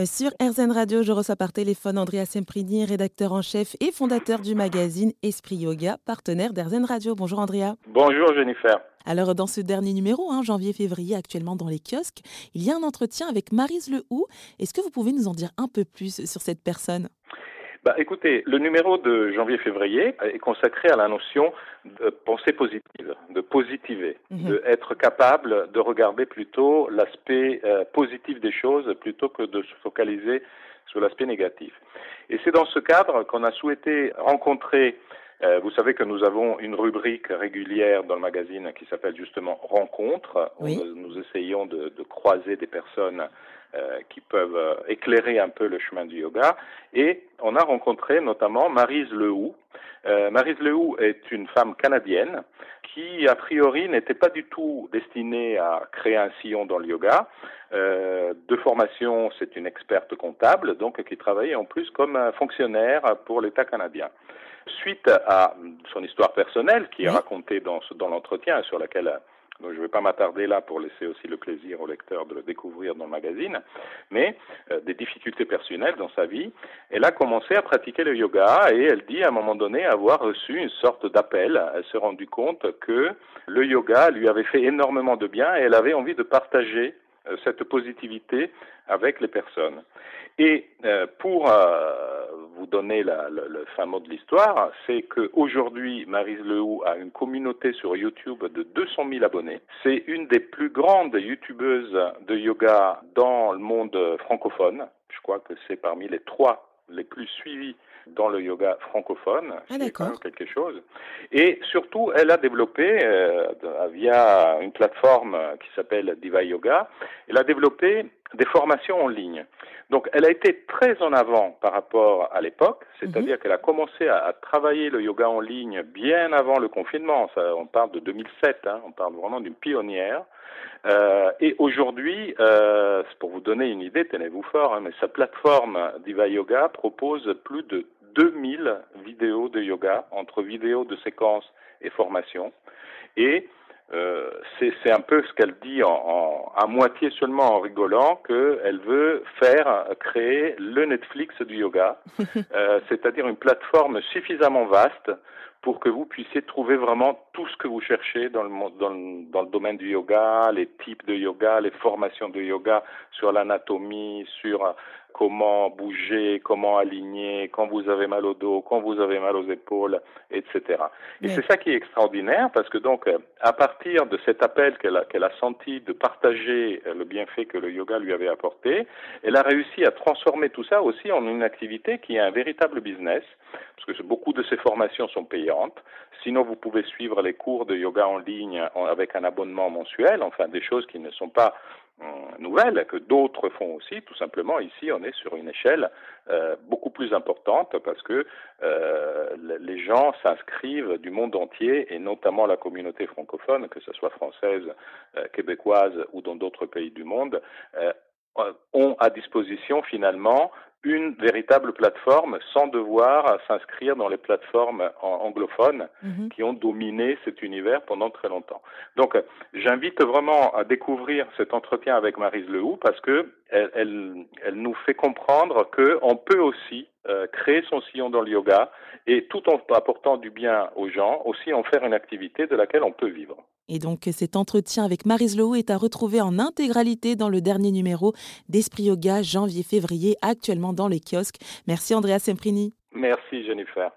Euh, sur RZN Radio, je reçois par téléphone Andrea Semprini, rédacteur en chef et fondateur du magazine Esprit Yoga, partenaire d'RZN Radio. Bonjour Andrea. Bonjour Jennifer. Alors dans ce dernier numéro, hein, janvier-février, actuellement dans les kiosques, il y a un entretien avec Marise Lehou. Est-ce que vous pouvez nous en dire un peu plus sur cette personne? Bah, écoutez, le numéro de janvier-février est consacré à la notion de pensée positive, positiver, mhm. de être capable de regarder plutôt l'aspect euh, positif des choses plutôt que de se focaliser sur l'aspect négatif. Et c'est dans ce cadre qu'on a souhaité rencontrer euh, vous savez que nous avons une rubrique régulière dans le magazine qui s'appelle justement Rencontre. Où nous, essayons de, de, croiser des personnes qui peuvent euh, éclairer un peu le chemin du yoga. Et on a rencontré notamment Marise Lehou. Euh, Marise Lehou est une femme canadienne qui, a priori, n'était pas du tout destinée à créer un sillon dans le yoga. Euh, de formation, c'est une experte comptable, donc qui travaillait en plus comme fonctionnaire pour l'État canadien. Suite à son histoire personnelle, qui est racontée dans, dans l'entretien, sur laquelle donc je ne vais pas m'attarder là pour laisser aussi le plaisir au lecteur de le découvrir dans le magazine, mais euh, des difficultés personnelles dans sa vie. Elle a commencé à pratiquer le yoga et elle dit à un moment donné avoir reçu une sorte d'appel. Elle s'est rendue compte que le yoga lui avait fait énormément de bien et elle avait envie de partager euh, cette positivité avec les personnes. Et euh, pour euh, vous donner la, le, le, fin mot de l'histoire, c'est qu'aujourd'hui, Marise Lehou a une communauté sur YouTube de 200 000 abonnés. C'est une des plus grandes YouTubeuses de yoga dans le monde francophone. Je crois que c'est parmi les trois les plus suivis dans le yoga francophone. Ah, d'accord. quelque chose. Et surtout, elle a développé, euh, via une plateforme qui s'appelle Diva Yoga, elle a développé des formations en ligne. Donc, elle a été très en avant par rapport à l'époque, c'est-à-dire mhm. qu'elle a commencé à, à, travailler le yoga en ligne bien avant le confinement. Ça, on parle de 2007, hein, on parle vraiment d'une pionnière. Euh, et aujourd'hui, euh, pour vous donner une idée, tenez-vous fort, hein, mais sa plateforme Diva Yoga propose plus de 2000 vidéos de yoga, entre vidéos de séquences et formations. Et euh, c'est un peu ce qu'elle dit en, en, à moitié seulement en rigolant qu'elle veut faire créer le Netflix du yoga, euh, c'est-à-dire une plateforme suffisamment vaste pour que vous puissiez trouver vraiment tout ce que vous cherchez dans le, dans le, dans le domaine du yoga, les types de yoga, les formations de yoga sur l'anatomie, sur comment bouger, comment aligner, quand vous avez mal au dos, quand vous avez mal aux épaules, etc. Et c'est ça qui est extraordinaire parce que donc à partir de cet appel qu'elle a, qu'elle a senti de partager le bienfait que le yoga lui avait apporté, elle a réussi à transformer tout ça aussi en une activité qui est un véritable business parce que beaucoup de ces formations sont payantes. Sinon, vous pouvez suivre les cours de yoga en ligne avec un abonnement mensuel, enfin des choses qui ne sont pas euh, nouvelles, que d'autres font aussi. Tout simplement, ici, on est sur une échelle euh, beaucoup plus importante parce que euh, les gens s'inscrivent du monde entier et notamment la communauté francophone, que ce soit française, euh, québécoise ou dans d'autres pays du monde, ont à disposition finalement une véritable plateforme sans devoir s'inscrire dans les plateformes anglophones mhm. qui ont dominé cet univers pendant très longtemps. Donc, j'invite vraiment à découvrir cet entretien avec Marise Lehou parce que elle, elle, elle nous fait comprendre qu'on peut aussi euh, créer son sillon dans le yoga et tout en apportant du bien aux gens, aussi en faire une activité de laquelle on peut vivre. Et donc cet entretien avec Marise Lowe est à retrouver en intégralité dans le dernier numéro d'Esprit Yoga janvier-février actuellement dans les kiosques. Merci Andrea Semprini. Merci Jennifer.